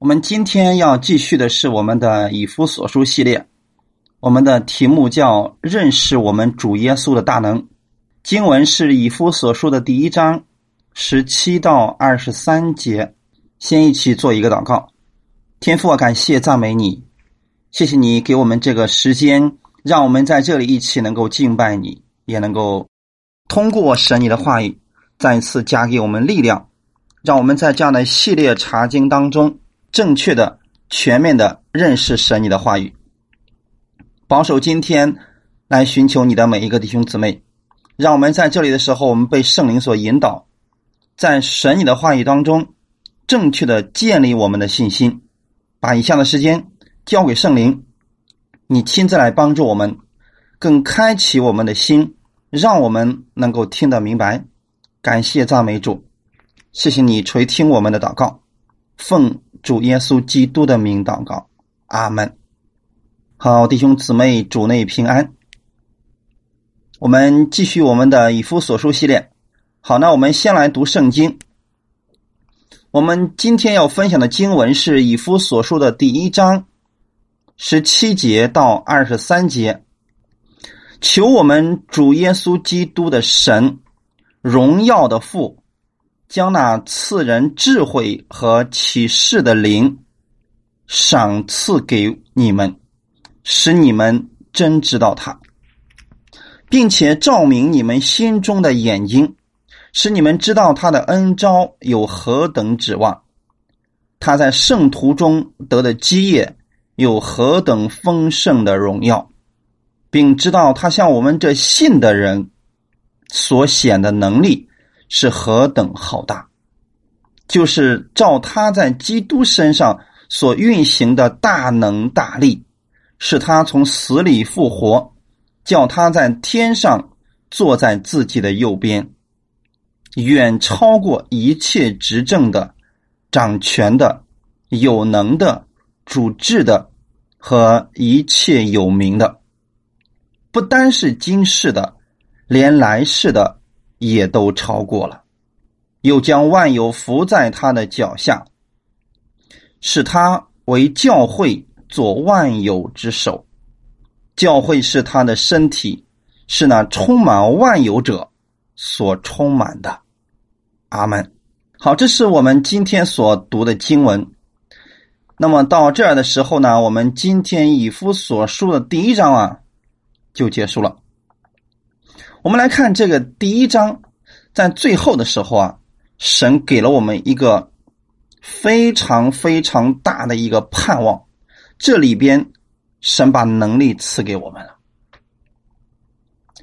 我们今天要继续的是我们的以夫所书系列，我们的题目叫“认识我们主耶稣的大能”。经文是以夫所书的第一章十七到二十三节。先一起做一个祷告，天父啊，感谢赞美你，谢谢你给我们这个时间，让我们在这里一起能够敬拜你，也能够通过神你的话语再一次加给我们力量，让我们在这样的系列查经当中。正确的、全面的认识神你的话语，保守今天来寻求你的每一个弟兄姊妹，让我们在这里的时候，我们被圣灵所引导，在神你的话语当中，正确的建立我们的信心。把以下的时间交给圣灵，你亲自来帮助我们，更开启我们的心，让我们能够听得明白。感谢赞美主，谢谢你垂听我们的祷告，奉。主耶稣基督的名祷告，阿门。好，弟兄姊妹，主内平安。我们继续我们的以夫所书系列。好，那我们先来读圣经。我们今天要分享的经文是以夫所书的第一章十七节到二十三节。求我们主耶稣基督的神，荣耀的父。将那赐人智慧和启示的灵赏赐给你们，使你们真知道他，并且照明你们心中的眼睛，使你们知道他的恩招有何等指望，他在圣徒中得的基业有何等丰盛的荣耀，并知道他向我们这信的人所显的能力。是何等浩大！就是照他在基督身上所运行的大能大力，使他从死里复活，叫他在天上坐在自己的右边，远超过一切执政的、掌权的、有能的、主治的和一切有名的，不单是今世的，连来世的。也都超过了，又将万有伏在他的脚下，使他为教会做万有之首。教会是他的身体，是那充满万有者所充满的。阿门。好，这是我们今天所读的经文。那么到这儿的时候呢，我们今天以夫所述的第一章啊，就结束了。我们来看这个第一章，在最后的时候啊，神给了我们一个非常非常大的一个盼望。这里边，神把能力赐给我们了，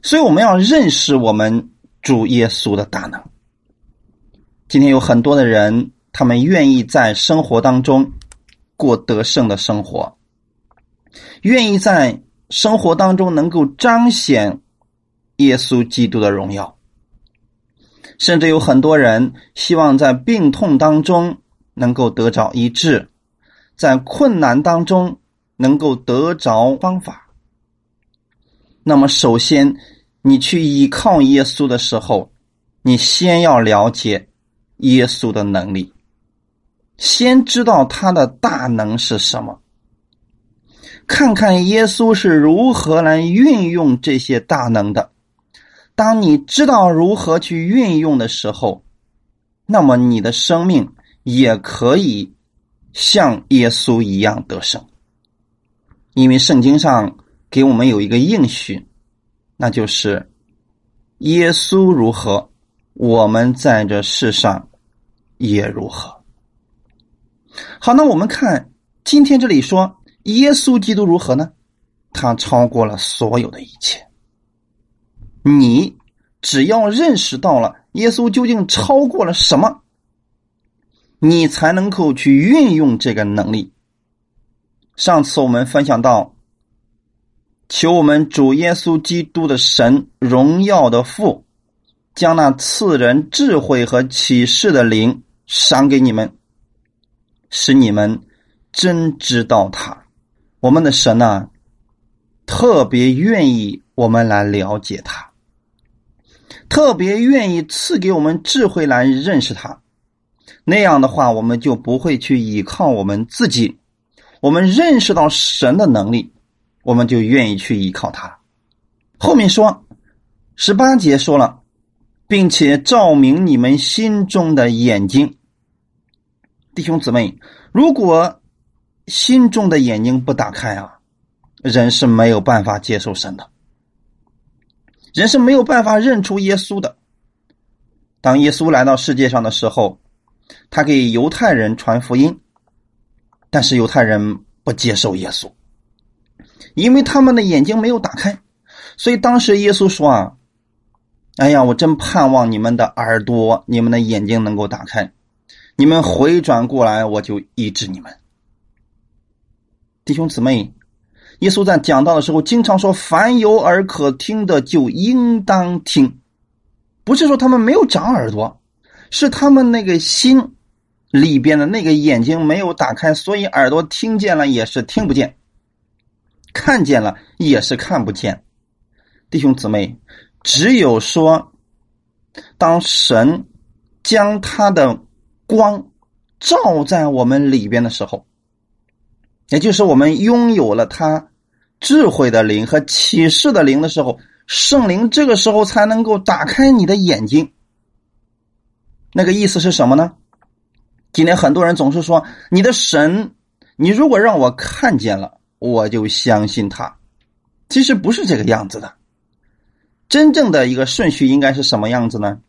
所以我们要认识我们主耶稣的大能。今天有很多的人，他们愿意在生活当中过得胜的生活，愿意在生活当中能够彰显。耶稣基督的荣耀，甚至有很多人希望在病痛当中能够得着医治，在困难当中能够得着方法。那么，首先你去依靠耶稣的时候，你先要了解耶稣的能力，先知道他的大能是什么，看看耶稣是如何来运用这些大能的。当你知道如何去运用的时候，那么你的生命也可以像耶稣一样得胜。因为圣经上给我们有一个应许，那就是耶稣如何，我们在这世上也如何。好，那我们看今天这里说耶稣基督如何呢？他超过了所有的一切。你只要认识到了耶稣究竟超过了什么，你才能够去运用这个能力。上次我们分享到，求我们主耶稣基督的神荣耀的父，将那赐人智慧和启示的灵赏给你们，使你们真知道他。我们的神呢，特别愿意我们来了解他。特别愿意赐给我们智慧来认识他，那样的话，我们就不会去依靠我们自己。我们认识到神的能力，我们就愿意去依靠他。后面说十八节说了，并且照明你们心中的眼睛，弟兄姊妹，如果心中的眼睛不打开啊，人是没有办法接受神的，人是没有办法认出耶稣的。当耶稣来到世界上的时候。他给犹太人传福音，但是犹太人不接受耶稣，因为他们的眼睛没有打开。所以当时耶稣说：“啊，哎呀，我真盼望你们的耳朵、你们的眼睛能够打开，你们回转过来，我就医治你们。”弟兄姊妹，耶稣在讲道的时候经常说：“凡有耳可听的，就应当听。”不是说他们没有长耳朵。是他们那个心里边的那个眼睛没有打开，所以耳朵听见了也是听不见，看见了也是看不见。弟兄姊妹，只有说，当神将他的光照在我们里边的时候，也就是我们拥有了他智慧的灵和启示的灵的时候，圣灵这个时候才能够打开你的眼睛。那个意思是什么呢？今天很多人总是说你的神，你如果让我看见了，我就相信他。其实不是这个样子的。真正的一个顺序应该是什么样子呢？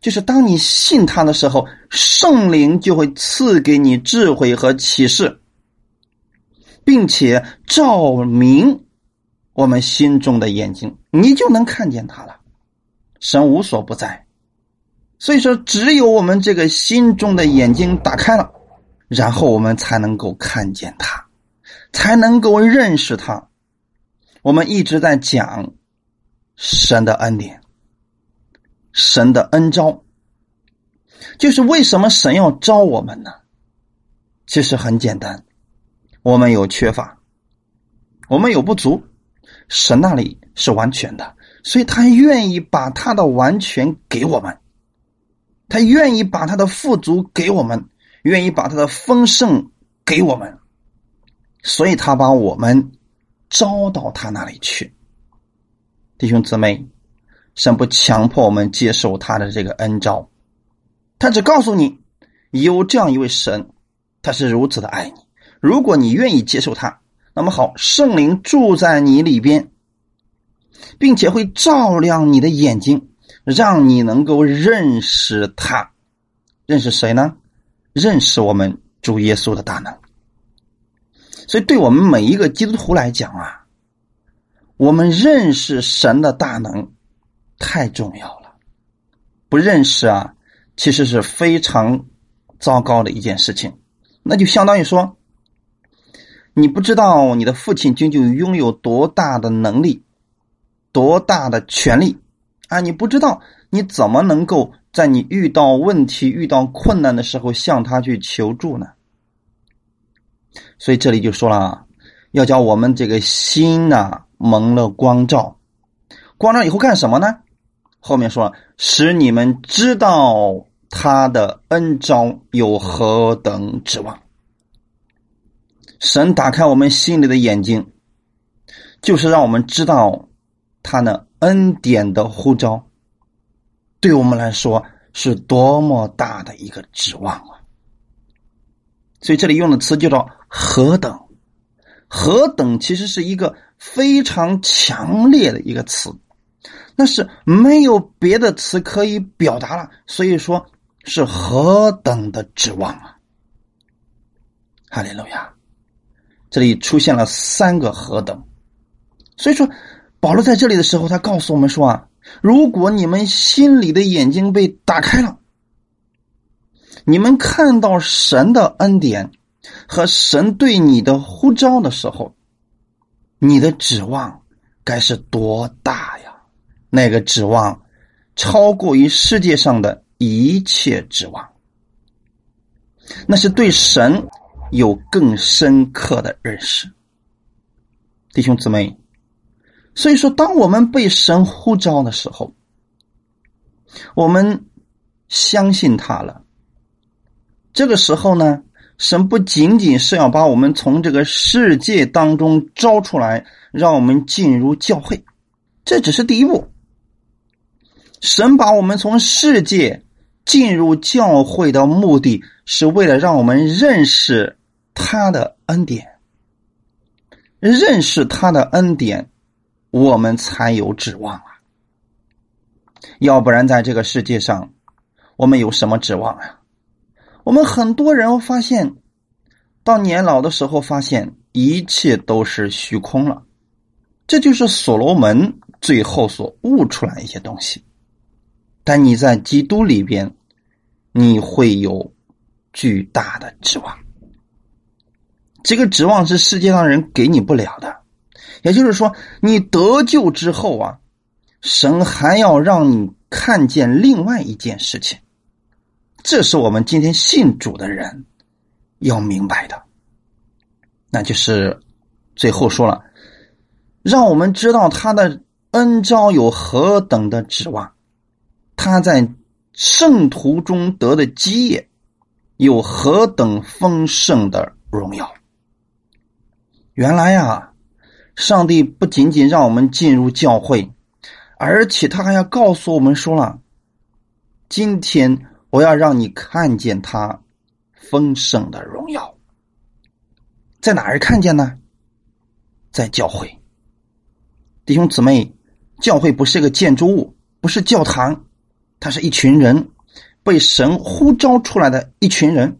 就是当你信他的时候，圣灵就会赐给你智慧和启示，并且照明我们心中的眼睛，你就能看见他了。神无所不在。所以说，只有我们这个心中的眼睛打开了，然后我们才能够看见他，才能够认识他。我们一直在讲神的恩典，神的恩招，就是为什么神要招我们呢？其实很简单，我们有缺乏，我们有不足，神那里是完全的，所以他愿意把他的完全给我们。他愿意把他的富足给我们，愿意把他的丰盛给我们，所以他把我们招到他那里去。弟兄姊妹，神不强迫我们接受他的这个恩招，他只告诉你有这样一位神，他是如此的爱你。如果你愿意接受他，那么好，圣灵住在你里边，并且会照亮你的眼睛。让你能够认识他，认识谁呢？认识我们主耶稣的大能。所以，对我们每一个基督徒来讲啊，我们认识神的大能太重要了。不认识啊，其实是非常糟糕的一件事情。那就相当于说，你不知道你的父亲究竟拥有多大的能力，多大的权利。啊，你不知道你怎么能够在你遇到问题、遇到困难的时候向他去求助呢？所以这里就说了啊，要叫我们这个心呐蒙了光照，光照以后干什么呢？后面说了使你们知道他的恩招有何等指望。神打开我们心里的眼睛，就是让我们知道他那。恩典的呼召，对我们来说是多么大的一个指望啊！所以这里用的词就叫“何等”，“何等”其实是一个非常强烈的一个词，那是没有别的词可以表达了，所以说是何等的指望啊！哈利路亚！这里出现了三个“何等”，所以说。保罗在这里的时候，他告诉我们说啊，如果你们心里的眼睛被打开了，你们看到神的恩典和神对你的呼召的时候，你的指望该是多大呀？那个指望超过于世界上的一切指望，那是对神有更深刻的认识，弟兄姊妹。所以说，当我们被神呼召的时候，我们相信他了，这个时候呢，神不仅仅是要把我们从这个世界当中招出来，让我们进入教会，这只是第一步。神把我们从世界进入教会的目的是为了让我们认识他的恩典，认识他的恩典，我们才有指望啊！要不然，在这个世界上，我们有什么指望啊？我们很多人发现，到年老的时候，发现一切都是虚空了。这就是所罗门最后所悟出来一些东西。但你在基督里边，你会有巨大的指望。这个指望是世界上人给你不了的。也就是说，你得救之后啊，神还要让你看见另外一件事情。这是我们今天信主的人要明白的，那就是最后说了，让我们知道他的恩招有何等的指望，他在圣徒中得的基业有何等丰盛的荣耀。原来呀，上帝不仅仅让我们进入教会，而且他还要告诉我们说了，今天。我要让你看见他丰盛的荣耀，在哪儿看见呢？在教会，弟兄姊妹，教会不是个建筑物，不是教堂，它是一群人被神呼召出来的一群人。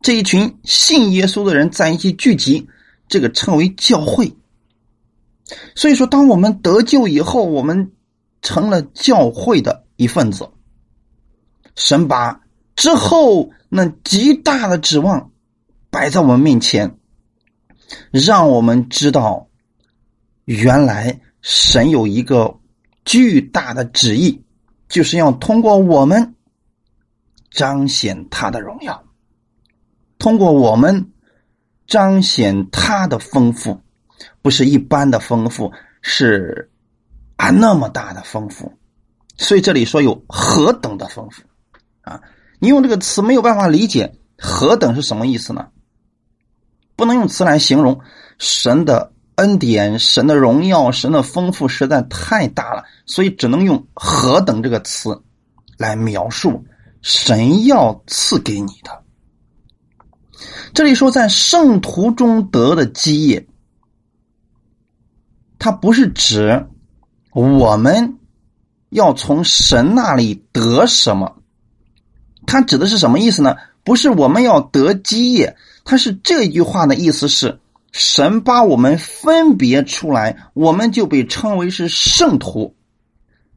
这一群信耶稣的人在一起聚集，这个称为教会。所以说，当我们得救以后，我们成了教会的一份子。神把之后那极大的指望摆在我们面前，让我们知道，原来神有一个巨大的旨意，就是要通过我们彰显他的荣耀，通过我们彰显他的丰富，不是一般的丰富，是啊那么大的丰富。所以这里说有何等的丰富。啊，你用这个词没有办法理解“何等”是什么意思呢？不能用词来形容神的恩典、神的荣耀、神的丰富，实在太大了，所以只能用“何等”这个词来描述神要赐给你的。这里说在圣徒中得的基业，它不是指我们要从神那里得什么。他指的是什么意思呢？不是我们要得基业，他是这句话的意思是，神把我们分别出来，我们就被称为是圣徒。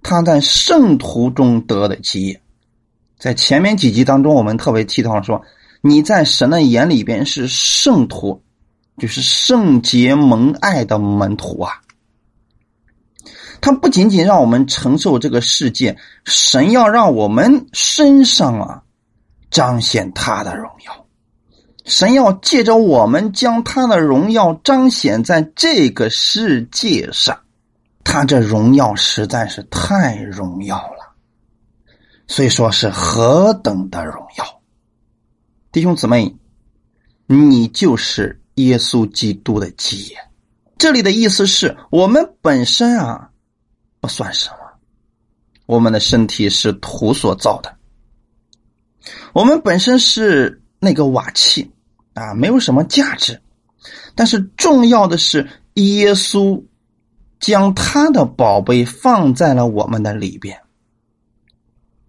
他在圣徒中得的基业，在前面几集当中，我们特别提到说，你在神的眼里边是圣徒，就是圣洁蒙爱的门徒啊。他不仅仅让我们承受这个世界，神要让我们身上啊彰显他的荣耀。神要借着我们将他的荣耀彰显在这个世界上，他这荣耀实在是太荣耀了，所以说是何等的荣耀！弟兄姊妹，你就是耶稣基督的基业。这里的意思是我们本身啊。不算什么，我们的身体是土所造的，我们本身是那个瓦器啊，没有什么价值。但是重要的是，耶稣将他的宝贝放在了我们的里边，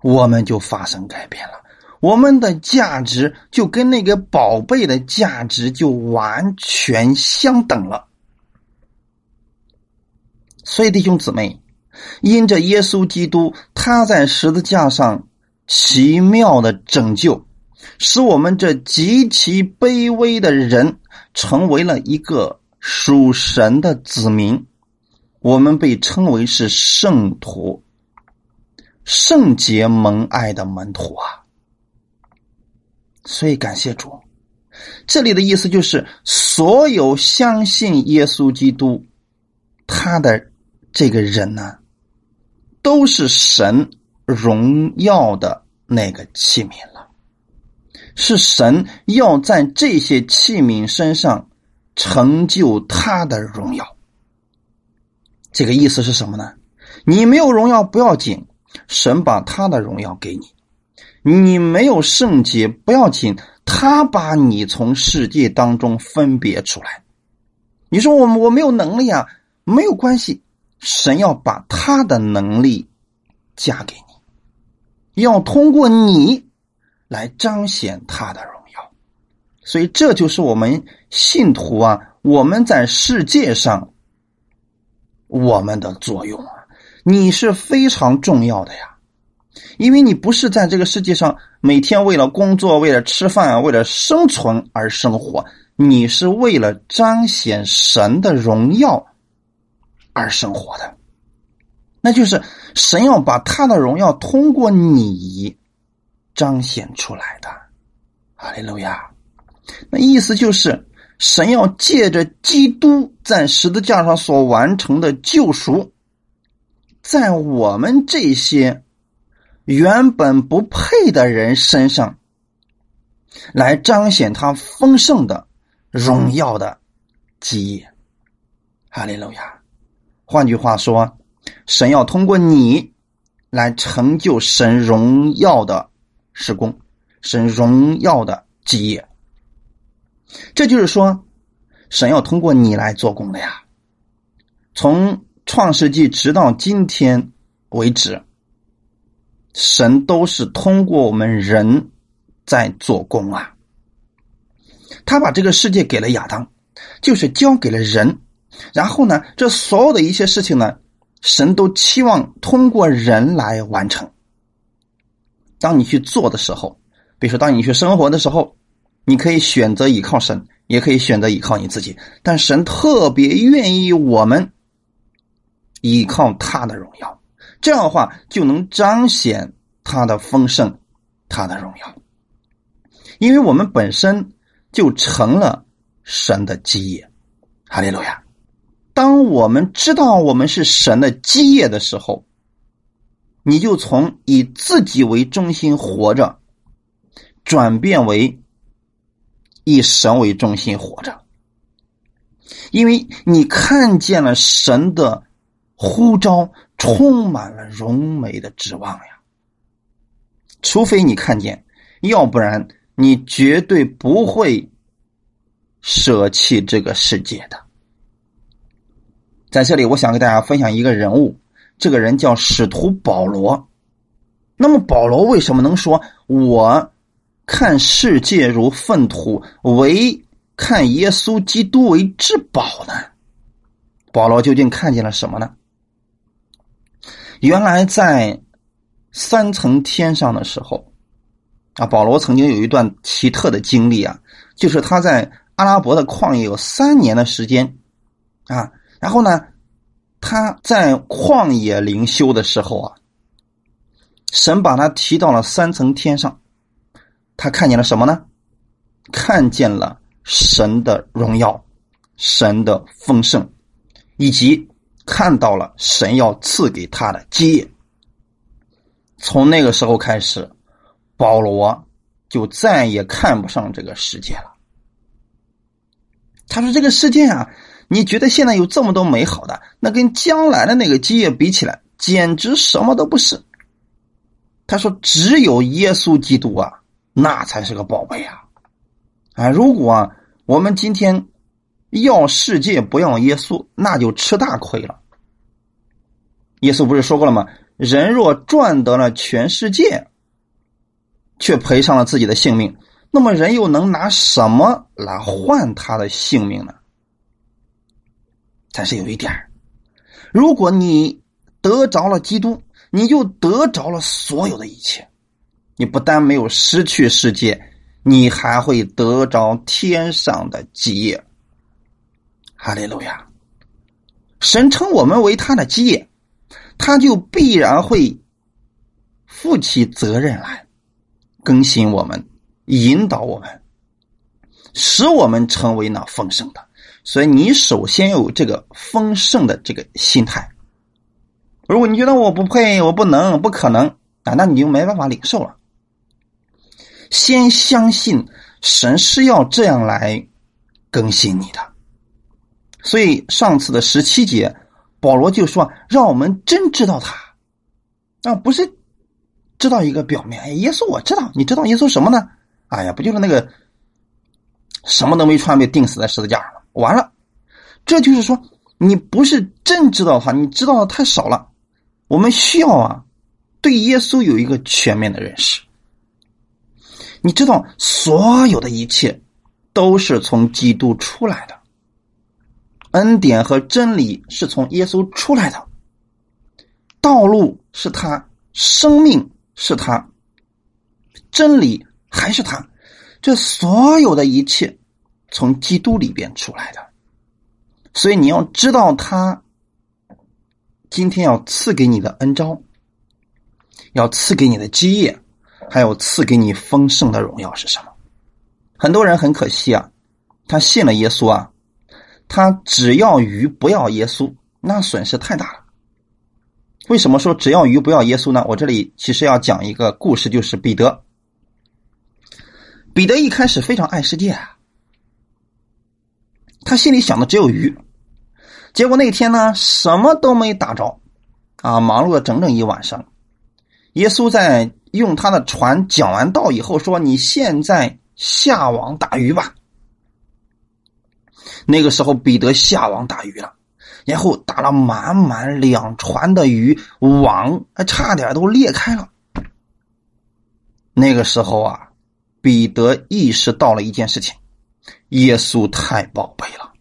我们就发生改变了，我们的价值就跟那个宝贝的价值就完全相等了。所以，弟兄姊妹。因着耶稣基督，他在十字架上奇妙的拯救，使我们这极其卑微的人成为了一个属神的子民。我们被称为是圣徒，圣洁蒙爱的门徒啊！所以感谢主，这里的意思就是，所有相信耶稣基督他的这个人呢。都是神荣耀的那个器皿了。是神要在这些器皿身上成就他的荣耀。这个意思是什么呢？你没有荣耀不要紧，神把他的荣耀给你；你没有圣洁不要紧，他把你从世界当中分别出来。你说我我没有能力啊，没有关系，神要把他的能力加给你，要通过你来彰显他的荣耀。所以这就是我们信徒啊，我们在世界上我们的作用啊，你是非常重要的呀，因为你不是在这个世界上每天为了工作、为了吃饭、为了生存而生活。你是为了彰显神的荣耀而生活的，那就是神要把他的荣耀通过你彰显出来的。哈利路亚！那意思就是神要借着基督在十字架上所完成的救赎，在我们这些原本不配的人身上，来彰显他丰盛的。荣耀的基业，哈利路亚。换句话说，神要通过你来成就神荣耀的施工，神荣耀的基业。这就是说，神要通过你来做工的呀。从创世纪直到今天为止，神都是通过我们人在做工啊。他把这个世界给了亚当，就是交给了人。然后呢，这所有的一些事情呢，神都期望通过人来完成。当你去做的时候，比如说当你去生活的时候，你可以选择依靠神，也可以选择依靠你自己。但神特别愿意我们依靠他的荣耀，这样的话就能彰显他的丰盛，他的荣耀。因为我们本身。就成了神的基业，哈利路亚！当我们知道我们是神的基业的时候，你就从以自己为中心活着，转变为以神为中心活着，因为你看见了神的呼召，充满了荣美的指望呀。除非你看见，要不然。你绝对不会舍弃这个世界的。在这里，我想给大家分享一个人物，这个人叫使徒保罗。那么，保罗为什么能说“我看世界如粪土，唯看耶稣基督为至宝”呢？保罗究竟看见了什么呢？原来，在三层天上的时候。啊，保罗曾经有一段奇特的经历啊，就是他在阿拉伯的旷野有三年的时间，啊，然后呢，他在旷野灵修的时候啊，神把他提到了三层天上，他看见了什么呢？看见了神的荣耀，神的丰盛，以及看到了神要赐给他的基业。从那个时候开始。保罗就再也看不上这个世界了。他说：“这个世界啊，你觉得现在有这么多美好的，那跟将来的那个基业比起来，简直什么都不是。”他说：“只有耶稣基督啊，那才是个宝贝啊！啊，如果我们今天要世界不要耶稣，那就吃大亏了。耶稣不是说过了吗？人若赚得了全世界。”却赔上了自己的性命，那么人又能拿什么来换他的性命呢？但是有一点如果你得着了基督，你就得着了所有的一切。你不但没有失去世界，你还会得着天上的基业。哈利路亚！神称我们为他的基业，他就必然会负起责任来。更新我们，引导我们，使我们成为那丰盛的。所以，你首先有这个丰盛的这个心态。如果你觉得我不配，我不能，不可能啊，那你就没办法领受了。先相信神是要这样来更新你的。所以上次的十七节，保罗就说：“让我们真知道他，啊，不是知道一个表面。哎，耶稣我知道，你知道耶稣什么呢？哎呀，不就是那个什么都没穿被钉死在十字架上了？完了，这就是说你不是真知道他，你知道的太少了。我们需要啊，对耶稣有一个全面的认识。你知道，所有的一切都是从基督出来的。”恩典和真理是从耶稣出来的，道路是他，生命是他，真理还是他，这所有的一切从基督里边出来的，所以你要知道他今天要赐给你的恩招，要赐给你的基业，还有赐给你丰盛的荣耀是什么？很多人很可惜啊，他信了耶稣啊。他只要鱼不要耶稣，那损失太大了。为什么说只要鱼不要耶稣呢？我这里其实要讲一个故事，就是彼得。彼得一开始非常爱世界啊，他心里想的只有鱼。结果那天呢，什么都没打着，啊，忙碌了整整一晚上。耶稣在用他的船讲完道以后说：“你现在下网打鱼吧。”那个时候，彼得下网打鱼了，然后打了满满两船的鱼，网还差点都裂开了。那个时候啊，彼得意识到了一件事情：耶稣太宝贝了。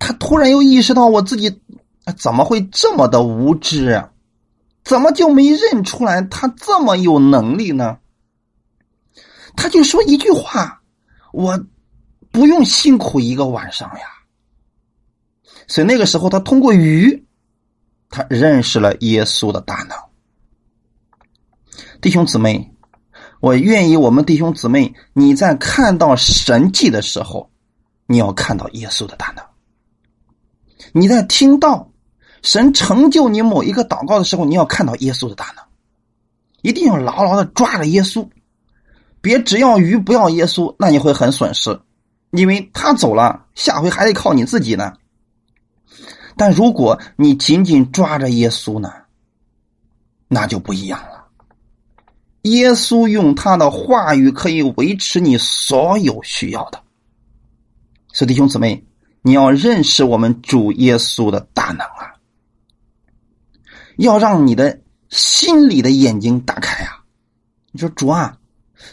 他突然又意识到，我自己怎么会这么的无知啊？怎么就没认出来他这么有能力呢？他就说一句话：“我。”不用辛苦一个晚上呀，所以那个时候他通过鱼，他认识了耶稣的大能。弟兄姊妹，我愿意我们弟兄姊妹，你在看到神迹的时候，你要看到耶稣的大能；你在听到神成就你某一个祷告的时候，你要看到耶稣的大能。一定要牢牢的抓着耶稣，别只要鱼不要耶稣，那你会很损失。因为他走了，下回还得靠你自己呢。但如果你紧紧抓着耶稣呢，那就不一样了。耶稣用他的话语可以维持你所有需要的。所以弟兄姊妹，你要认识我们主耶稣的大能啊！要让你的心里的眼睛打开啊！你说主啊。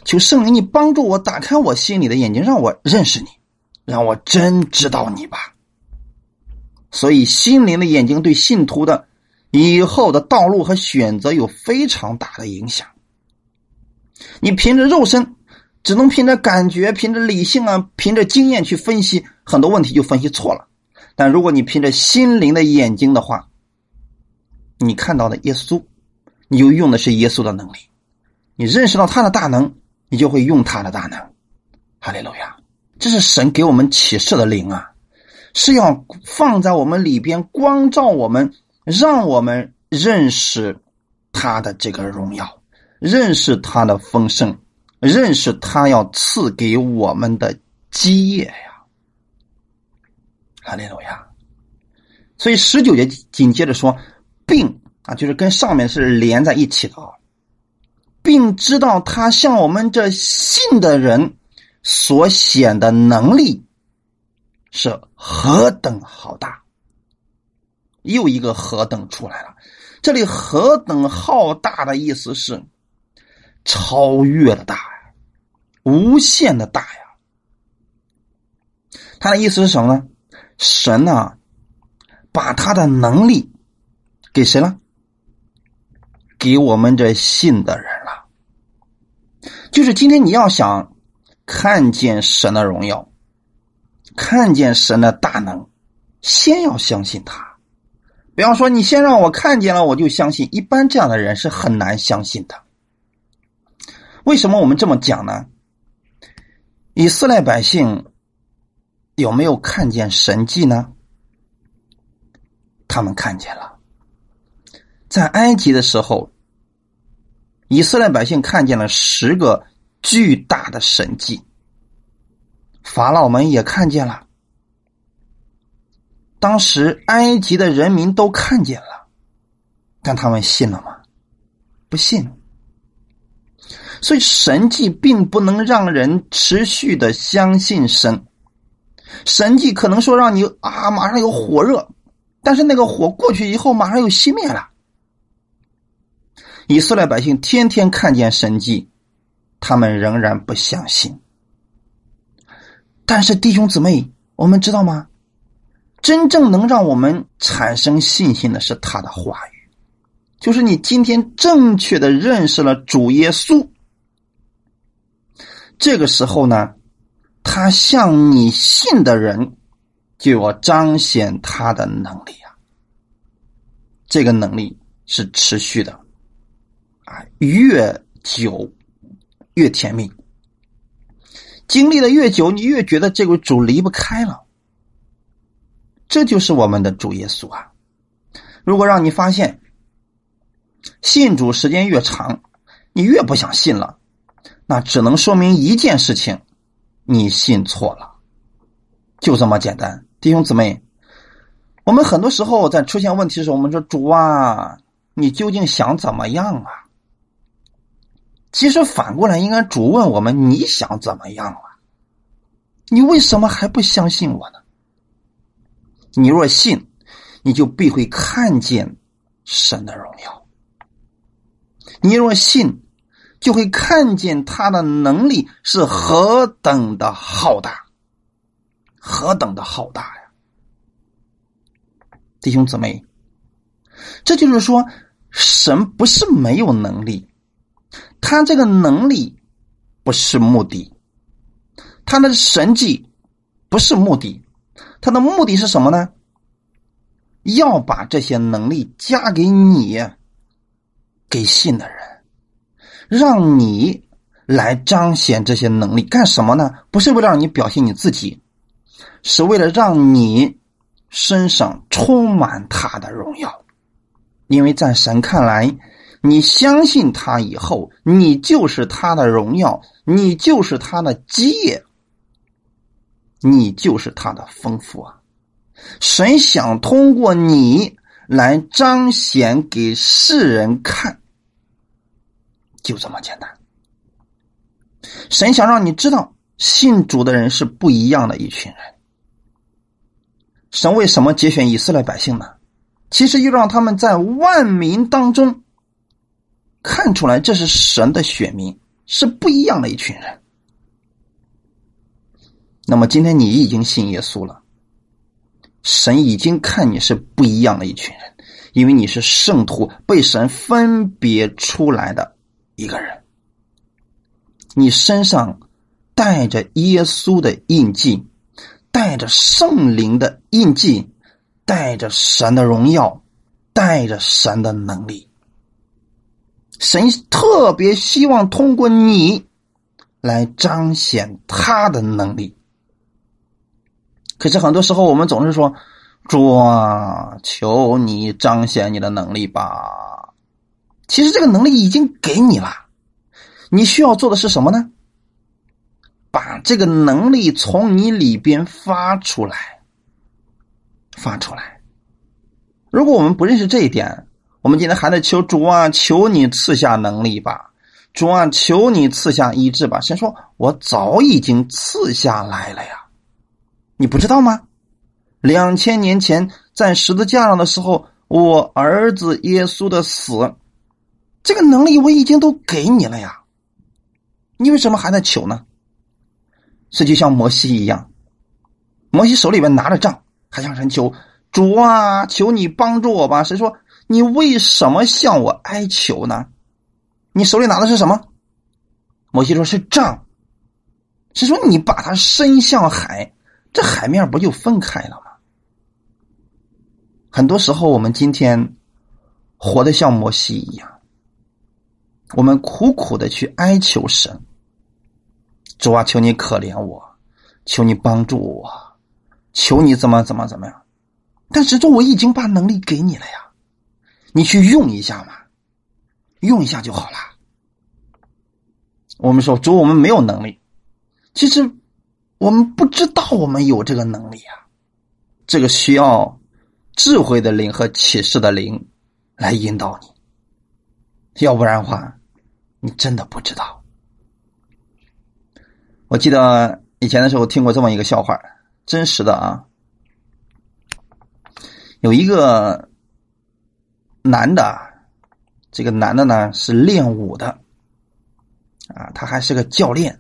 求圣灵，你帮助我打开我心里的眼睛，让我认识你，让我真知道你吧。所以，心灵的眼睛对信徒的以后的道路和选择有非常大的影响。你凭着肉身，只能凭着感觉、凭着理性啊、凭着经验去分析很多问题，就分析错了。但如果你凭着心灵的眼睛的话，你看到的耶稣，你就用的是耶稣的能力。你认识到他的大能，你就会用他的大能。哈利路亚！这是神给我们启示的灵啊，是要放在我们里边光照我们，让我们认识他的这个荣耀，认识他的丰盛，认识他要赐给我们的基业呀。哈利路亚！所以十九节紧接着说，并啊，就是跟上面是连在一起的啊。并知道他向我们这信的人所显的能力是何等浩大，又一个何等出来了。这里何等浩大的意思是超越的大呀，无限的大呀。他的意思是什么呢？神呢，把他的能力给谁了？给我们这信的人。就是今天你要想看见神的荣耀，看见神的大能，先要相信他。比方说，你先让我看见了，我就相信。一般这样的人是很难相信的。为什么我们这么讲呢？以色列百姓有没有看见神迹呢？他们看见了，在埃及的时候。以色列百姓看见了十个巨大的神迹。法老们也看见了，当时埃及的人民都看见了，但他们信了吗？不信。所以神迹并不能让人持续的相信神。神迹可能说让你啊马上有火热，但是那个火过去以后马上又熄灭了。以色列百姓天天看见神迹，他们仍然不相信。但是弟兄姊妹，我们知道吗？真正能让我们产生信心的是他的话语，就是你今天正确的认识了主耶稣。这个时候呢，他向你信的人就要彰显他的能力啊。这个能力是持续的，啊，越久越甜蜜。经历的越久，你越觉得这个主离不开了。这就是我们的主耶稣啊！如果让你发现信主时间越长，你越不想信了。那只能说明一件事情，你信错了，就这么简单。弟兄姊妹，我们很多时候在出现问题的时候，我们说主啊，你究竟想怎么样啊？其实反过来，应该主问我们：你想怎么样啊？你为什么还不相信我呢？你若信，你就必会看见神的荣耀。你若信。就会看见他的能力是何等的浩大，何等的浩大呀！弟兄姊妹，这就是说，神不是没有能力，他这个能力不是目的，他的神迹不是目的，他的目的是什么呢？要把这些能力加给你，给信的人。让你来彰显这些能力干什么呢？不是为了让你表现你自己，是为了让你身上充满他的荣耀。因为在神看来，你相信他以后，你就是他的荣耀，你就是他的基业，你就是他的丰富啊！神想通过你来彰显给世人看。就这么简单。神想让你知道，信主的人是不一样的一群人。神为什么节选以色列百姓呢？其实又让他们在万民当中看出来，这是神的选民，是不一样的一群人。那么今天你已经信耶稣了，神已经看你是不一样的一群人，因为你是圣徒，被神分别出来的。一个人，你身上带着耶稣的印记，带着圣灵的印记，带着神的荣耀，带着神的能力。神特别希望通过你来彰显他的能力。可是很多时候，我们总是说：“主啊，求你彰显你的能力吧。”其实这个能力已经给你了，你需要做的是什么呢？把这个能力从你里边发出来，发出来。如果我们不认识这一点，我们今天还在求主啊，求你赐下能力吧，主啊，求你赐下医治吧。先说，我早已经赐下来了呀，你不知道吗？两千年前在十字架上的时候，我儿子耶稣的死。这个能力我已经都给你了呀，你为什么还在求呢？这就像摩西一样，摩西手里边拿着杖，还向神求主啊，求你帮助我吧。谁说你为什么向我哀求呢？你手里拿的是什么？摩西说是杖。是说你把它伸向海，这海面不就分开了吗？很多时候，我们今天活得像摩西一样。我们苦苦的去哀求神，主啊，求你可怜我，求你帮助我，求你怎么怎么怎么样？但是这我已经把能力给你了呀，你去用一下嘛，用一下就好了。我们说主，我们没有能力。其实我们不知道我们有这个能力啊，这个需要智慧的灵和启示的灵来引导你，要不然的话，你真的不知道。我记得以前的时候听过这么一个笑话，真实的啊，有一个男的，这个男的呢是练武的。啊，他还是个教练，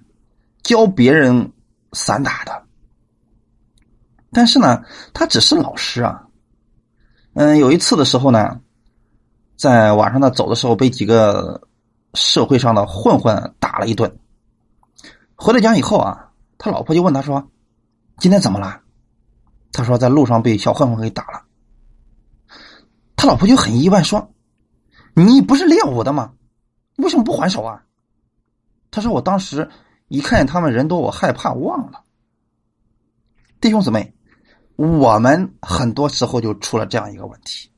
教别人散打的。但是呢，他只是老师啊。嗯，有一次的时候呢，在晚上呢走的时候，被几个社会上的混混打了一顿。回了家以后啊，他老婆就问他说：“今天怎么了？”他说：“在路上被小混混给打了。”他老婆就很意外说：“你不是练武的吗？为什么不还手啊？”他说：“我当时一看见他们人多，我害怕忘了。弟兄姊妹，我们很多时候就出了这样一个问题，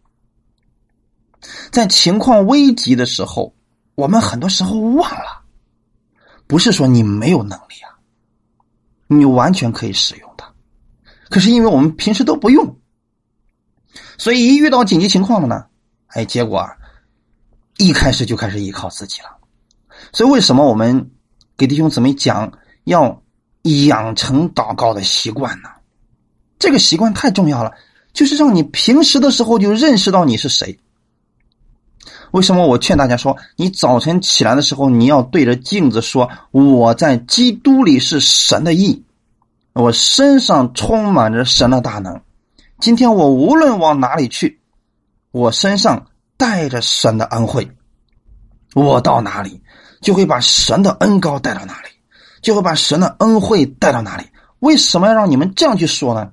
在情况危急的时候，我们很多时候忘了。不是说你没有能力啊，你完全可以使用它，可是因为我们平时都不用，所以一遇到紧急情况了呢，哎，结果啊一开始就开始依靠自己了。”所以，为什么我们给弟兄姊妹讲要养成祷告的习惯呢？这个习惯太重要了，就是让你平时的时候就认识到你是谁。为什么我劝大家说，你早晨起来的时候，你要对着镜子说：“我在基督里是神的义，我身上充满着神的大能。今天我无论往哪里去，我身上带着神的恩惠，我到哪里。”就会把神的恩高带到哪里，就会把神的恩惠带到哪里。为什么要让你们这样去说呢？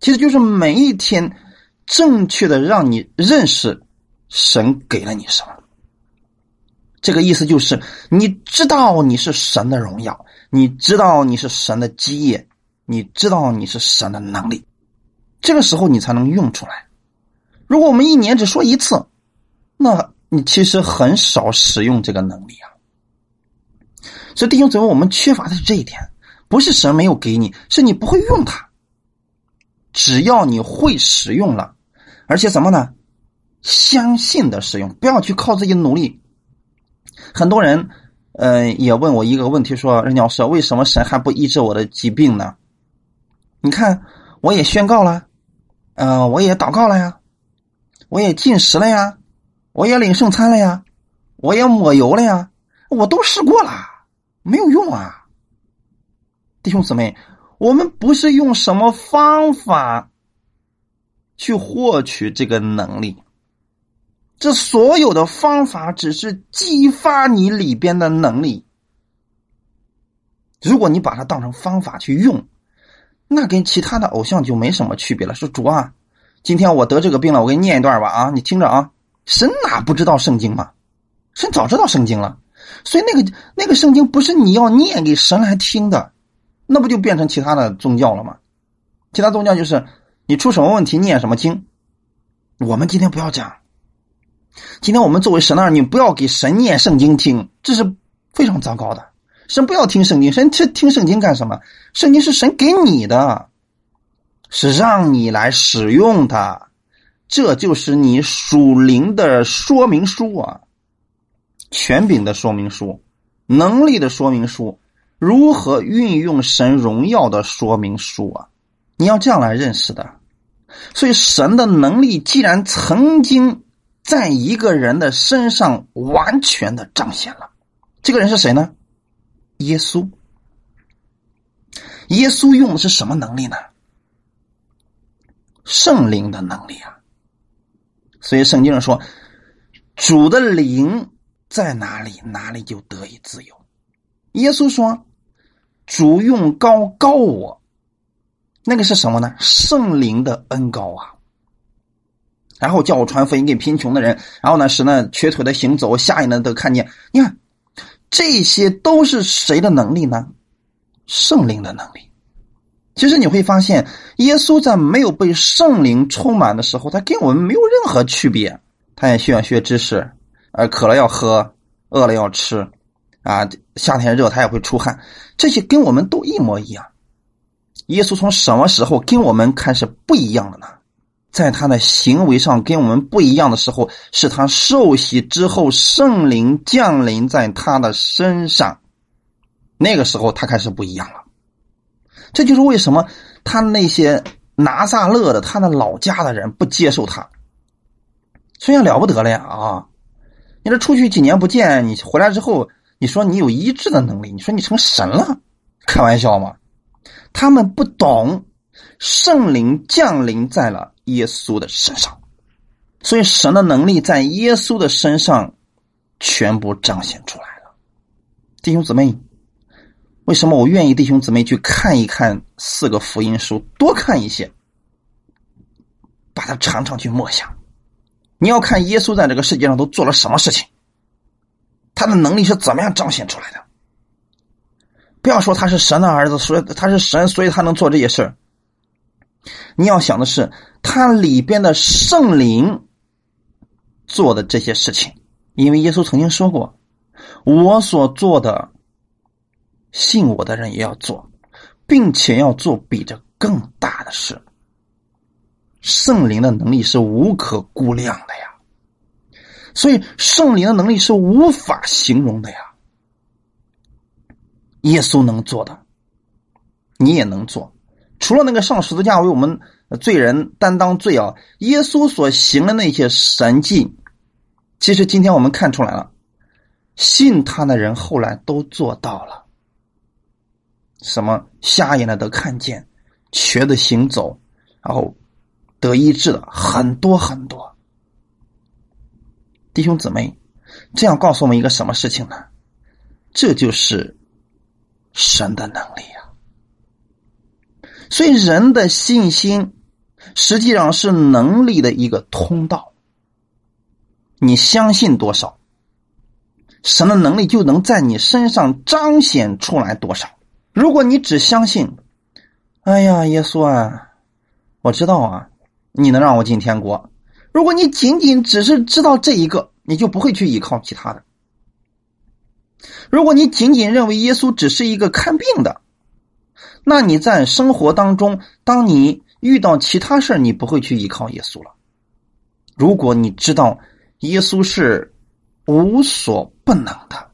其实就是每一天正确的让你认识神给了你什么。这个意思就是，你知道你是神的荣耀，你知道你是神的基业，你知道你是神的能力。这个时候你才能用出来。如果我们一年只说一次，那你其实很少使用这个能力啊。所以弟兄姊妹，我们缺乏的是这一点，不是神没有给你，是你不会用它。只要你会使用了，而且怎么呢？相信的使用，不要去靠自己努力。很多人，呃，也问我一个问题，说任教师，为什么神还不医治我的疾病呢？你看，我也宣告了，嗯，我也祷告了呀，我也进食了呀，我也领圣餐了呀，我也抹油了呀，我都试过了。没有用啊，弟兄姊妹，我们不是用什么方法去获取这个能力，这所有的方法只是激发你里边的能力。如果你把它当成方法去用，那跟其他的偶像就没什么区别了。说主啊，今天我得这个病了，我给你念一段吧啊，你听着啊，神哪不知道圣经吗？神早知道圣经了。所以那个那个圣经不是你要念给神来听的，那不就变成其他的宗教了吗？其他宗教就是你出什么问题念什么经。我们今天不要讲，今天我们作为神的儿女，不要给神念圣经听，这是非常糟糕的。神不要听圣经，神听听圣经干什么？圣经是神给你的，是让你来使用它，这就是你属灵的说明书啊。权柄的说明书，能力的说明书，如何运用神荣耀的说明书啊？你要这样来认识的。所以，神的能力既然曾经在一个人的身上完全的彰显了，这个人是谁呢？耶稣。耶稣用的是什么能力呢？圣灵的能力啊。所以圣经上说，主的灵。在哪里，哪里就得以自由。耶稣说：“主用高高我，那个是什么呢？圣灵的恩高啊。然后叫我传福音给贫穷的人，然后呢使那瘸腿的行走，瞎眼的都看见。你看，这些都是谁的能力呢？圣灵的能力。其实你会发现，耶稣在没有被圣灵充满的时候，他跟我们没有任何区别。他也需要学知识。而渴了要喝，饿了要吃，啊，夏天热他也会出汗，这些跟我们都一模一样。耶稣从什么时候跟我们开始不一样了呢？在他的行为上跟我们不一样的时候，是他受洗之后，圣灵降临在他的身上，那个时候他开始不一样了。这就是为什么他那些拿撒勒的他的老家的人不接受他。虽然了不得了呀啊！你这出去几年不见，你回来之后，你说你有医治的能力，你说你成神了，开玩笑吗？他们不懂，圣灵降临在了耶稣的身上，所以神的能力在耶稣的身上全部彰显出来了。弟兄姊妹，为什么我愿意弟兄姊妹去看一看四个福音书，多看一些，把它常常去默想。你要看耶稣在这个世界上都做了什么事情，他的能力是怎么样彰显出来的。不要说他是神的儿子，所以他是神，所以他能做这些事儿。你要想的是，他里边的圣灵做的这些事情，因为耶稣曾经说过：“我所做的，信我的人也要做，并且要做比这更大的事。”圣灵的能力是无可估量的呀，所以圣灵的能力是无法形容的呀。耶稣能做的，你也能做。除了那个上十字架为我们罪人担当罪啊，耶稣所行的那些神迹，其实今天我们看出来了，信他的人后来都做到了。什么瞎眼的得看见，瘸的行走，然后得医治的很多很多。弟兄姊妹，这样告诉我们一个什么事情呢？这就是。神的能力，所以人的信心实际上是能力的一个通道。你相信多少，神的能力就能在你身上彰显出来多少。如果你只相信，哎呀，耶稣啊，我知道啊，你能让我进天国。如果你仅仅只是知道这一个，你就不会去依靠其他的。如果你仅仅认为耶稣只是一个看病的，那你在生活当中，当你遇到其他事你不会去依靠耶稣了。如果你知道耶稣是无所不能的，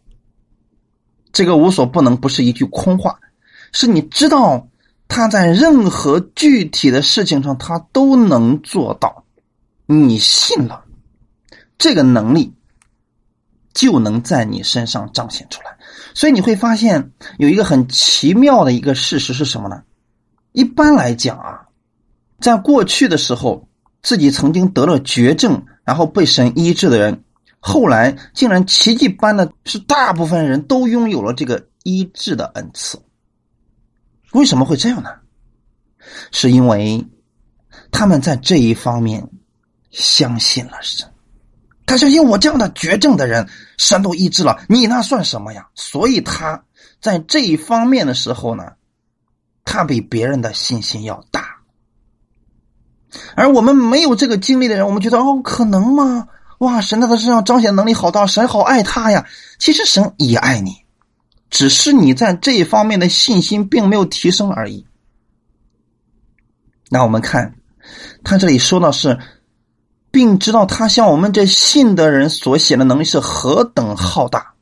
这个无所不能不是一句空话，是你知道他在任何具体的事情上他都能做到，你信了这个能力。就能在你身上彰显出来，所以你会发现有一个很奇妙的一个事实是什么呢？一般来讲啊，在过去的时候，自己曾经得了绝症，然后被神医治的人，后来竟然奇迹般的是大部分人都拥有了这个医治的恩赐。为什么会这样呢？是因为他们在这一方面相信了神。他相信我这样的绝症的人，神都医治了，你那算什么呀？所以他在这一方面的时候呢，他比别人的信心要大。而我们没有这个经历的人，我们觉得哦，可能吗？哇，神在他身上彰显能力好大，神好爱他呀。其实神也爱你，只是你在这一方面的信心并没有提升而已。那我们看，他这里说的是。并知道他向我们这信的人所显的能力是何等浩大。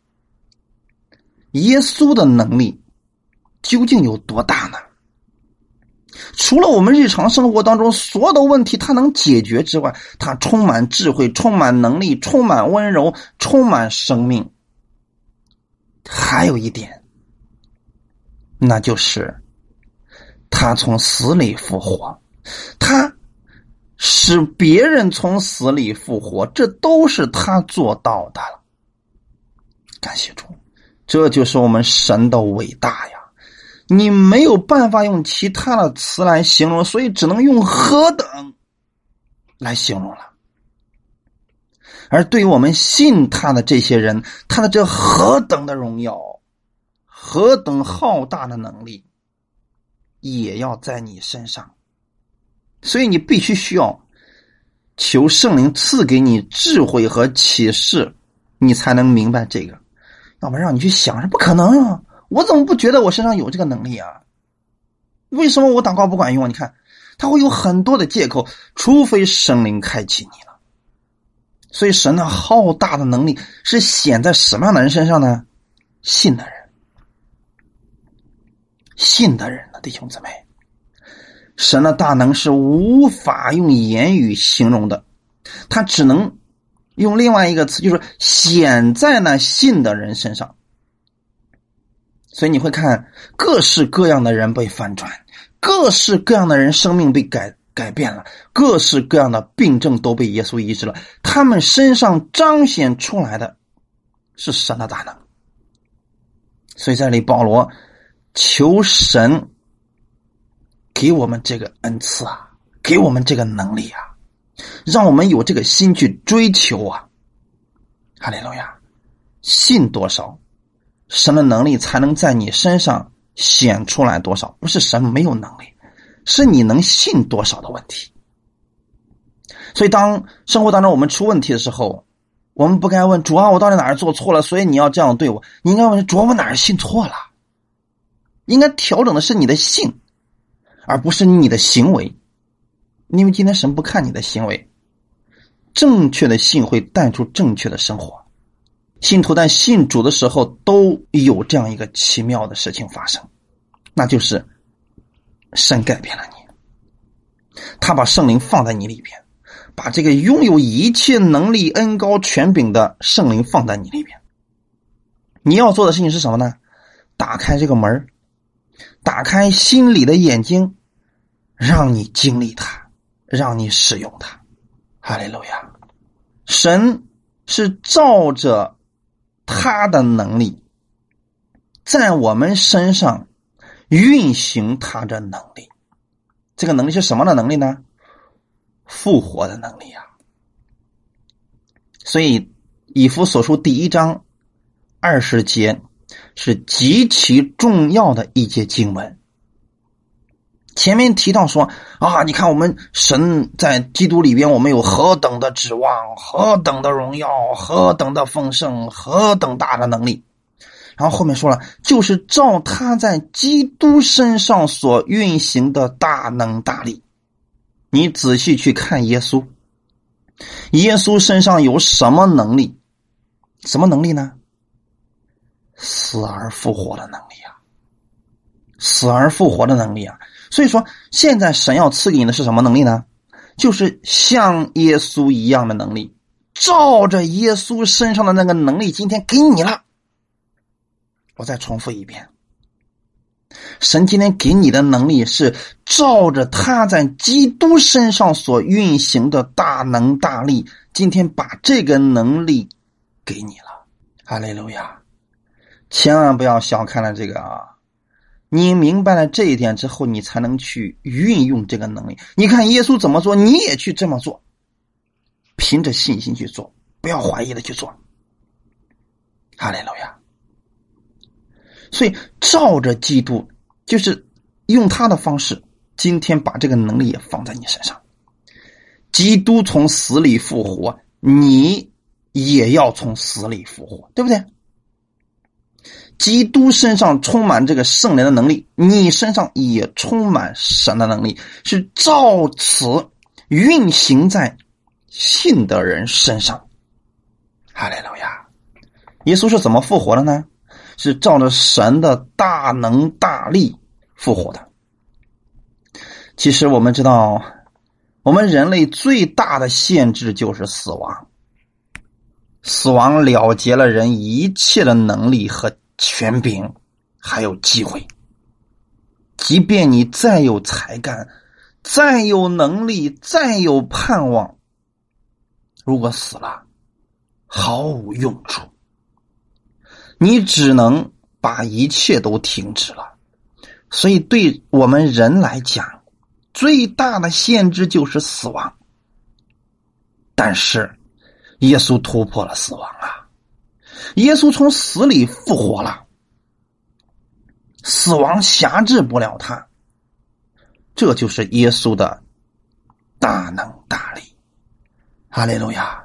耶稣的能力究竟有多大呢？除了我们日常生活当中所有的问题他能解决之外，他充满智慧、充满能力、充满温柔、充满生命。还有一点，那就是他从死里复活，他。使别人从死里复活，这都是他做到的了。感谢主，这就是我们神的伟大呀！你没有办法用其他的词来形容，所以只能用何等来形容了。而对于我们信他的这些人，他的这何等的荣耀，何等浩大的能力，也要在你身上。所以你必须需要求圣灵赐给你智慧和启示，你才能明白这个。要不然让你去想是不可能啊！我怎么不觉得我身上有这个能力啊？为什么我祷告不管用？你看，他会有很多的借口，除非神灵开启你了。所以神的浩大的能力是显在什么样的人身上呢？信的人，信的人呢弟兄姊妹，神的大能是无法用言语形容的，他只能用另外一个词，就是显在那信的人身上。所以你会看各式各样的人被翻转，各式各样的人生命被改改变了，各式各样的病症都被耶稣医治了。他们身上彰显出来的是神的大能。所以这里保罗求神给我们这个恩赐啊，给我们这个能力啊，让我们有这个心去追求啊。哈利路亚，信多少？神的能力才能在你身上显出来多少？不是神没有能力，是你能信多少的问题。所以，当生活当中我们出问题的时候，我们不该问主啊，我到底哪儿做错了？所以你要这样对我。你应该问主啊，我哪儿信错了？应该调整的是你的信，而不是你的行为。因为今天神不看你的行为，正确的信会带出正确的生活。信徒在信主的时候都有这样一个奇妙的事情发生，那就是神改变了你，他把圣灵放在你里边，把这个拥有一切能力、恩高权柄的圣灵放在你里边。你要做的事情是什么呢？打开这个门打开心里的眼睛，让你经历它，让你使用它。哈利路亚！神是照着。他的能力在我们身上运行，他的能力，这个能力是什么的能力呢？复活的能力啊！所以以弗所书第一章二十节是极其重要的一节经文。前面提到说啊，你看我们神在基督里边，我们有何等的指望，何等的荣耀，何等的丰盛，何等大的能力。然后后面说了，就是照他在基督身上所运行的大能大力。你仔细去看耶稣，耶稣身上有什么能力？什么能力呢？死而复活的能力啊！死而复活的能力啊！所以说，现在神要赐给你的是什么能力呢？就是像耶稣一样的能力，照着耶稣身上的那个能力，今天给你了。我再重复一遍，神今天给你的能力是照着他在基督身上所运行的大能大力，今天把这个能力给你了。哈利路亚！千万不要小看了这个啊！你明白了这一点之后，你才能去运用这个能力。你看耶稣怎么做，你也去这么做，凭着信心去做，不要怀疑的去做。哈利路亚！所以照着基督，就是用他的方式，今天把这个能力也放在你身上。基督从死里复活，你也要从死里复活，对不对？基督身上充满这个圣灵的能力，你身上也充满神的能力，是照此运行在信的人身上。哈利路亚！耶稣是怎么复活的呢？是照着神的大能大力复活的。其实我们知道，我们人类最大的限制就是死亡，死亡了结了人一切的能力和。权柄，还有机会。即便你再有才干，再有能力，再有盼望，如果死了，毫无用处。你只能把一切都停止了。所以，对我们人来讲，最大的限制就是死亡。但是，耶稣突破了死亡啊！耶稣从死里复活了，死亡辖制不了他，这就是耶稣的大能大力。哈利路亚！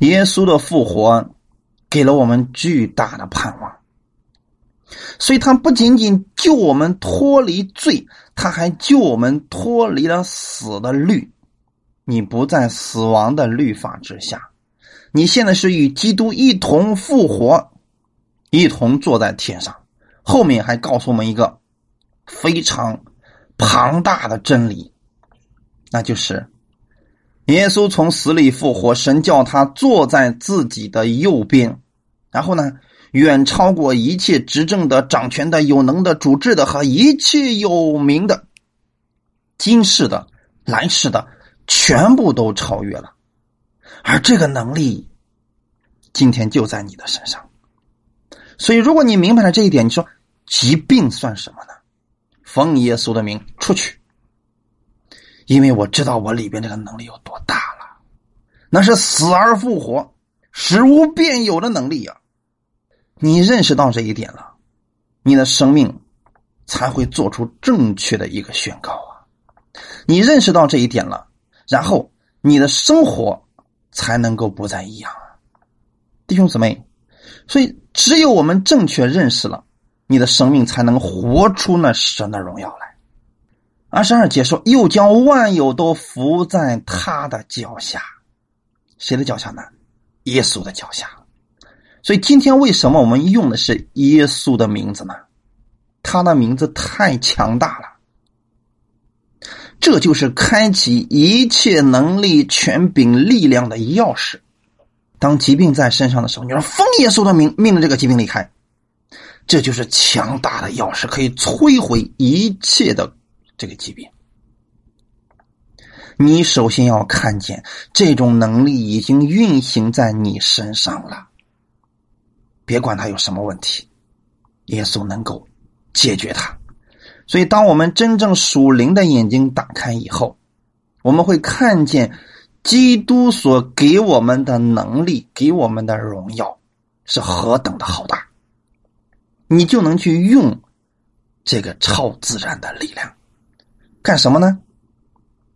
耶稣的复活给了我们巨大的盼望。所以，他不仅仅救我们脱离罪，他还救我们脱离了死的律。你不在死亡的律法之下，你现在是与基督一同复活，一同坐在天上。后面还告诉我们一个非常庞大的真理，那就是耶稣从死里复活，神叫他坐在自己的右边，然后呢？远超过一切执政的、掌权的、有能的、主治的和一切有名的、今世的、来世的，全部都超越了。而这个能力，今天就在你的身上。所以，如果你明白了这一点，你说疾病算什么呢？奉耶稣的名出去，因为我知道我里边这个能力有多大了，那是死而复活、使无变有的能力呀。你认识到这一点了，你的生命才会做出正确的一个宣告啊！你认识到这一点了，然后你的生活才能够不再一样啊！弟兄姊妹，所以只有我们正确认识了，你的生命才能活出那神的荣耀来。二十二节说：“又将万有都伏在他的脚下。”谁的脚下呢？耶稣的脚下。所以今天为什么我们用的是耶稣的名字呢？他的名字太强大了，这就是开启一切能力、权柄、力量的钥匙。当疾病在身上的时候，你说奉耶稣的命命令这个疾病离开，这就是强大的钥匙，可以摧毁一切的这个疾病。你首先要看见这种能力已经运行在你身上了。别管他有什么问题，耶稣能够解决他。所以，当我们真正属灵的眼睛打开以后，我们会看见基督所给我们的能力、给我们的荣耀是何等的浩大。你就能去用这个超自然的力量干什么呢？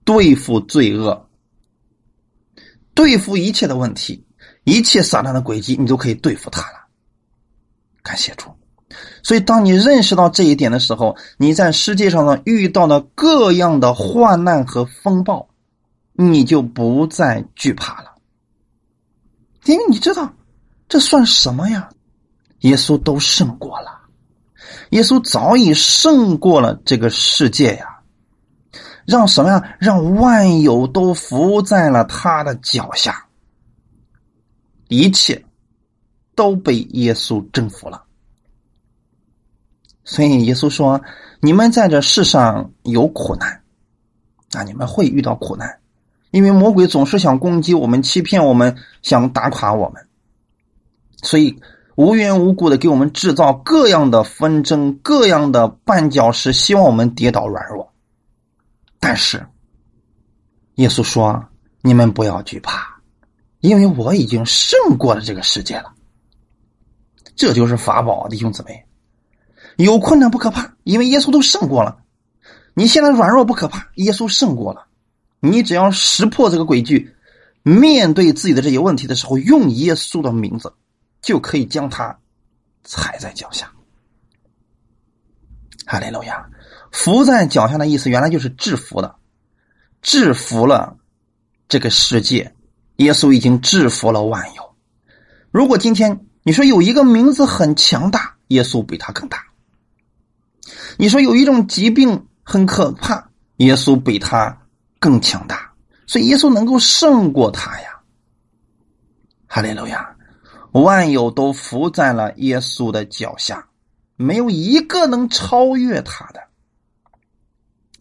对付罪恶，对付一切的问题，一切撒旦的诡计，你都可以对付他了。感谢主，所以当你认识到这一点的时候，你在世界上呢遇到的各样的患难和风暴，你就不再惧怕了，因为你知道这算什么呀？耶稣都胜过了，耶稣早已胜过了这个世界呀，让什么呀？让万有都伏在了他的脚下，一切。都被耶稣征服了，所以耶稣说：“你们在这世上有苦难，啊，你们会遇到苦难，因为魔鬼总是想攻击我们、欺骗我们、想打垮我们，所以无缘无故的给我们制造各样的纷争、各样的绊脚石，希望我们跌倒软弱。但是，耶稣说：你们不要惧怕，因为我已经胜过了这个世界了。”这就是法宝，弟兄姊妹，有困难不可怕，因为耶稣都胜过了。你现在软弱不可怕，耶稣胜过了。你只要识破这个诡计，面对自己的这些问题的时候，用耶稣的名字，就可以将他踩在脚下。哈利路亚，伏在脚下的意思，原来就是制服的，制服了这个世界。耶稣已经制服了万有。如果今天。你说有一个名字很强大，耶稣比他更大。你说有一种疾病很可怕，耶稣比他更强大，所以耶稣能够胜过他呀。哈利路亚，万有都伏在了耶稣的脚下，没有一个能超越他的。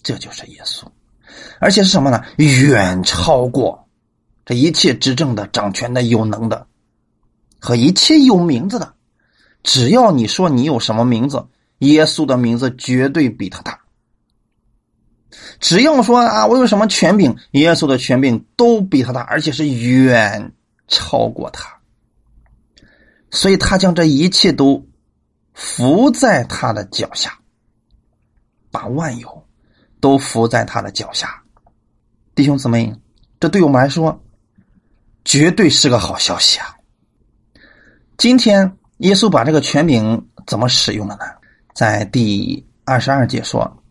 这就是耶稣，而且是什么呢？远超过这一切执政的、掌权的、有能的。和一切有名字的，只要你说你有什么名字，耶稣的名字绝对比他大。只要说啊，我有什么权柄，耶稣的权柄都比他大，而且是远超过他。所以他将这一切都伏在他的脚下，把万有都伏在他的脚下。弟兄姊妹，这对我们来说绝对是个好消息啊！今天耶稣把这个权柄怎么使用了呢？在第二十二节说，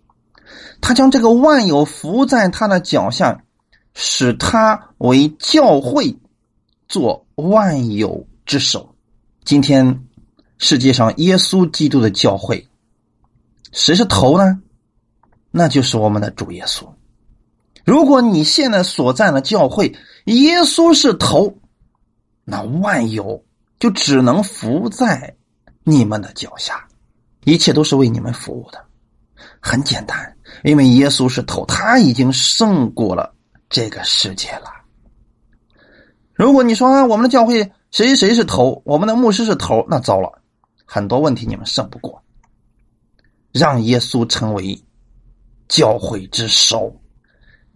他将这个万有伏在他的脚下，使他为教会做万有之首。今天世界上耶稣基督的教会，谁是头呢？那就是我们的主耶稣。如果你现在所在的教会，耶稣是头，那万有就只能伏在你们的脚下，一切都是为你们服务的。很简单，因为耶稣是头，他已经胜过了这个世界了。如果你说，我们的教会谁谁是头，我们的牧师是头，那糟了，很多问题你们胜不过。让耶稣成为教会之首。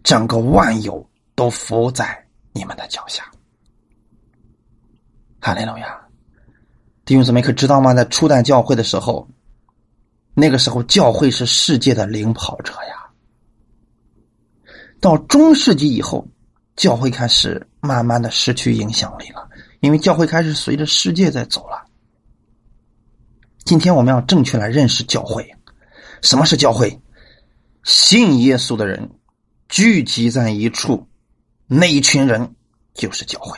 整个万有都伏在你们的脚下，哈利路亚！弟兄姊妹可知道吗？在初代教会的时候，那个时候教会是世界的领跑者呀。到中世纪以后，教会开始慢慢的失去影响力了，因为教会开始随着世界在走了。今天我们要正确来认识教会，什么是教会？信耶稣的人。聚集在一处，那一群人就是教会。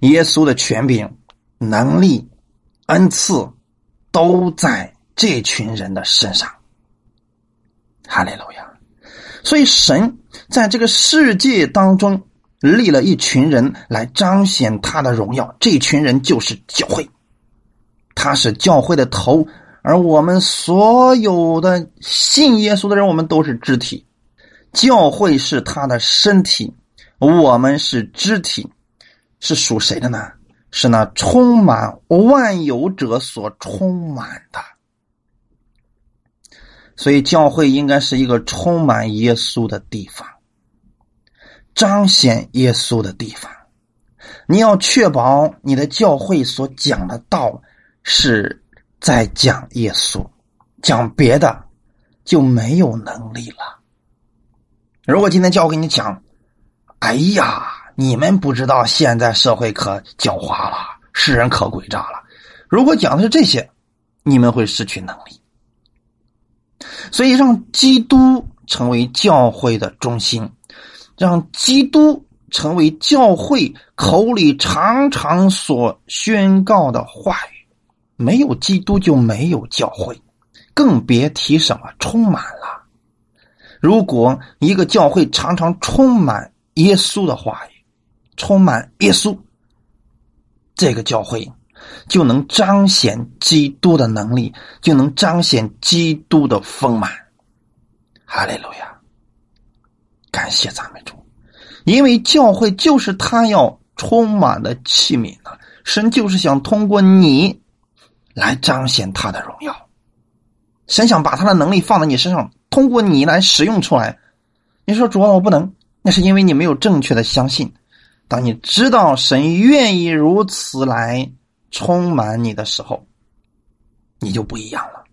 耶稣的权柄、能力、恩赐都在这群人的身上。哈利路亚！所以神在这个世界当中立了一群人来彰显他的荣耀，这群人就是教会。他是教会的头，而我们所有的信耶稣的人，我们都是肢体。教会是他的身体，我们是肢体，是属谁的呢？是那充满万有者所充满的。所以，教会应该是一个充满耶稣的地方，彰显耶稣的地方。你要确保你的教会所讲的道是在讲耶稣，讲别的就没有能力了。如果今天教我给你讲，哎呀，你们不知道现在社会可狡猾了，世人可诡诈了。如果讲的是这些，你们会失去能力。所以，让基督成为教会的中心，让基督成为教会口里常常所宣告的话语。没有基督，就没有教会，更别提什么充满了。如果一个教会常常充满耶稣的话语，充满耶稣，这个教会就能彰显基督的能力，就能彰显基督的丰满。哈利路亚！感谢赞美主，因为教会就是他要充满的器皿呢。神就是想通过你来彰显他的荣耀，神想把他的能力放在你身上。通过你来使用出来，你说主啊，我不能，那是因为你没有正确的相信。当你知道神愿意如此来充满你的时候，你就不一样了。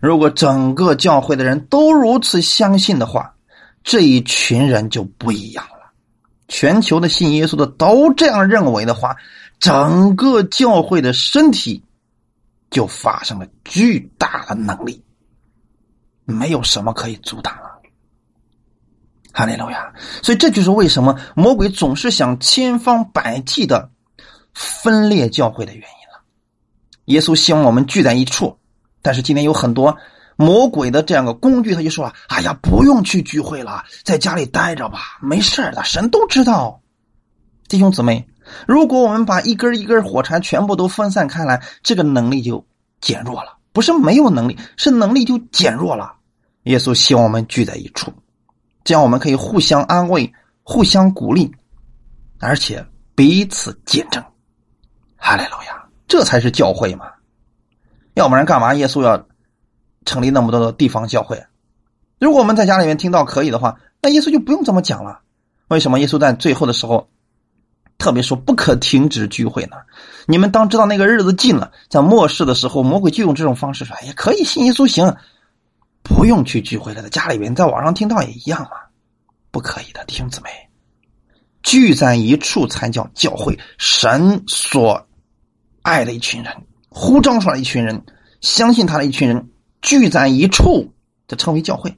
如果整个教会的人都如此相信的话，这一群人就不一样了。全球的信耶稣的都这样认为的话，整个教会的身体就发生了巨大的能力。没有什么可以阻挡了，哈利路亚！所以这就是为什么魔鬼总是想千方百计的分裂教会的原因。耶稣希望我们聚在一处，但是今天有很多魔鬼的这样的工具，他就说了：“哎呀，不用去聚会了，在家里待着吧，没事的，神都知道。”弟兄姊妹，如果我们把一根一根火柴全部都分散开来，这个能力就减弱了。不是没有能力，是能力就减弱了。耶稣希望我们聚在一处，这样我们可以互相安慰、互相鼓励，而且彼此见证。哈利路亚，这才是教会嘛！要不然干嘛？耶稣要成立那么多的地方教会？如果我们在家里面听到可以的话，那耶稣就不用这么讲了。为什么耶稣在最后的时候特别说不可停止聚会呢？你们当知道那个日子近了，在末世的时候，魔鬼就用这种方式说：“也可以信耶稣行。”不用去聚会了，在家里边，在网上听到也一样嘛，不可以的，弟兄姊妹，聚在一处才叫教会。神所爱的一群人，呼召出来一群人，相信他的一群人聚在一处，就称为教会。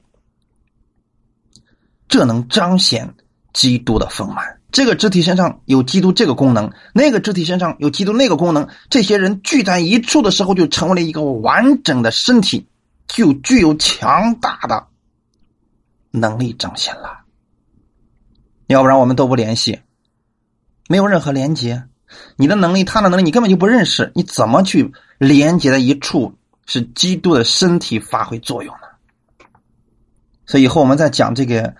这能彰显基督的丰满。这个肢体身上有基督这个功能，那个肢体身上有基督那个功能。这些人聚在一处的时候，就成为了一个完整的身体，就具有强大的能力彰显了。要不然我们都不联系，没有任何连接。你的能力，他的能力，你根本就不认识，你怎么去连接在一处，使基督的身体发挥作用呢？所以以后我们在讲这个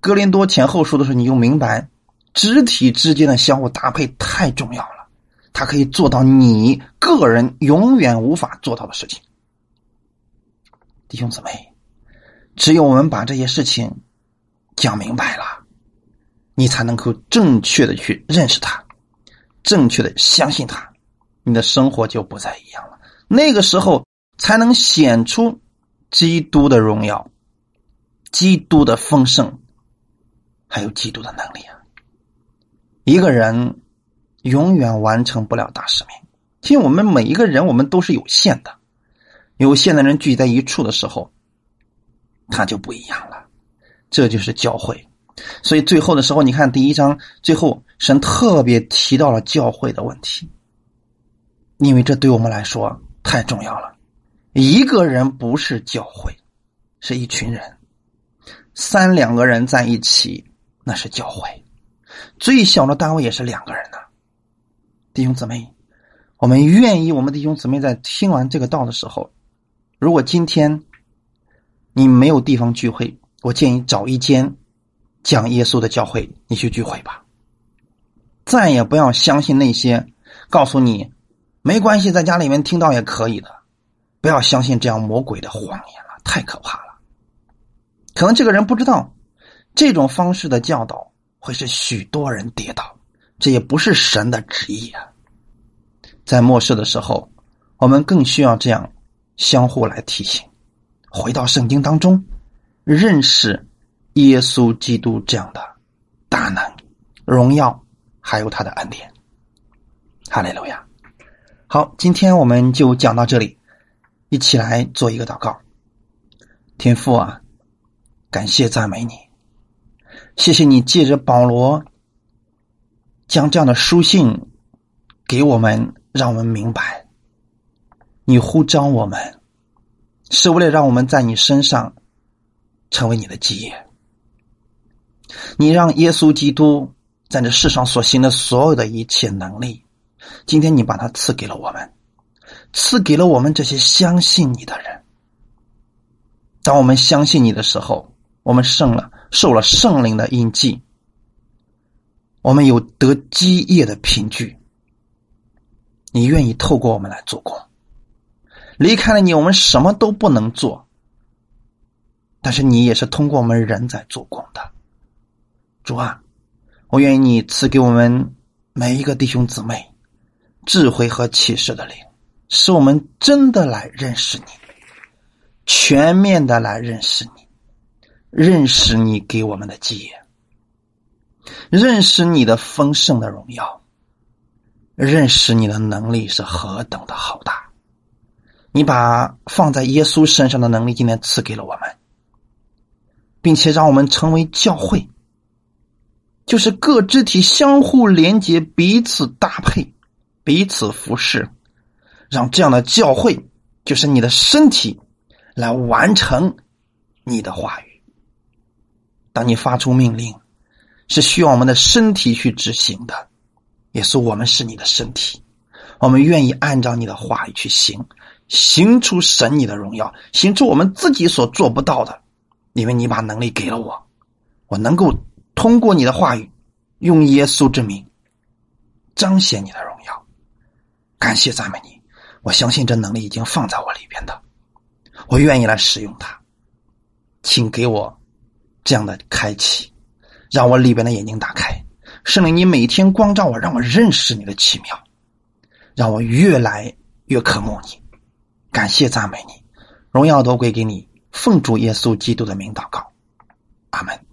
哥林多前后书的时候，你就明白。肢体之间的相互搭配太重要了，它可以做到你个人永远无法做到的事情。弟兄姊妹，只有我们把这些事情讲明白了，你才能够正确的去认识它，正确的相信他，你的生活就不再一样了。那个时候才能显出基督的荣耀、基督的丰盛，还有基督的能力啊！一个人永远完成不了大使命，其实我们每一个人，我们都是有限的。有限的人聚集在一处的时候，他就不一样了。这就是教会。所以最后的时候，你看第一章最后，神特别提到了教会的问题，因为这对我们来说太重要了。一个人不是教会，是一群人；三两个人在一起，那是教会。最小的单位也是两个人呢，弟兄姊妹，我们愿意，我们弟兄姊妹在听完这个道的时候，如果今天你没有地方聚会，我建议找一间讲耶稣的教会，你去聚会吧。再也不要相信那些告诉你没关系，在家里面听到也可以的，不要相信这样魔鬼的谎言了，太可怕了。可能这个人不知道这种方式的教导。会使许多人跌倒，这也不是神的旨意啊！在末世的时候，我们更需要这样相互来提醒，回到圣经当中，认识耶稣基督这样的大能、荣耀，还有他的恩典。哈利路亚！好，今天我们就讲到这里，一起来做一个祷告。天父啊，感谢赞美你。谢谢你借着保罗将这样的书信给我们，让我们明白，你呼召我们是为了让我们在你身上成为你的基业。你让耶稣基督在这世上所行的所有的一切能力，今天你把它赐给了我们，赐给了我们这些相信你的人。当我们相信你的时候，我们胜了。受了圣灵的印记，我们有得基业的凭据。你愿意透过我们来做工，离开了你，我们什么都不能做。但是你也是通过我们人在做工的，主啊，我愿意你赐给我们每一个弟兄姊妹智慧和启示的灵，使我们真的来认识你，全面的来认识你。认识你给我们的基业，认识你的丰盛的荣耀，认识你的能力是何等的浩大。你把放在耶稣身上的能力今天赐给了我们，并且让我们成为教会，就是各肢体相互连接、彼此搭配、彼此服侍，让这样的教会就是你的身体来完成你的话语。当你发出命令，是需要我们的身体去执行的，也是我们是你的身体，我们愿意按照你的话语去行，行出神你的荣耀，行出我们自己所做不到的，因为你把能力给了我，我能够通过你的话语，用耶稣之名彰显你的荣耀。感谢赞美你，我相信这能力已经放在我里边的，我愿意来使用它，请给我。这样的开启，让我里边的眼睛打开。圣灵，你每天光照我，让我认识你的奇妙，让我越来越渴慕你。感谢赞美你，荣耀都归给你。奉主耶稣基督的名祷告，阿门。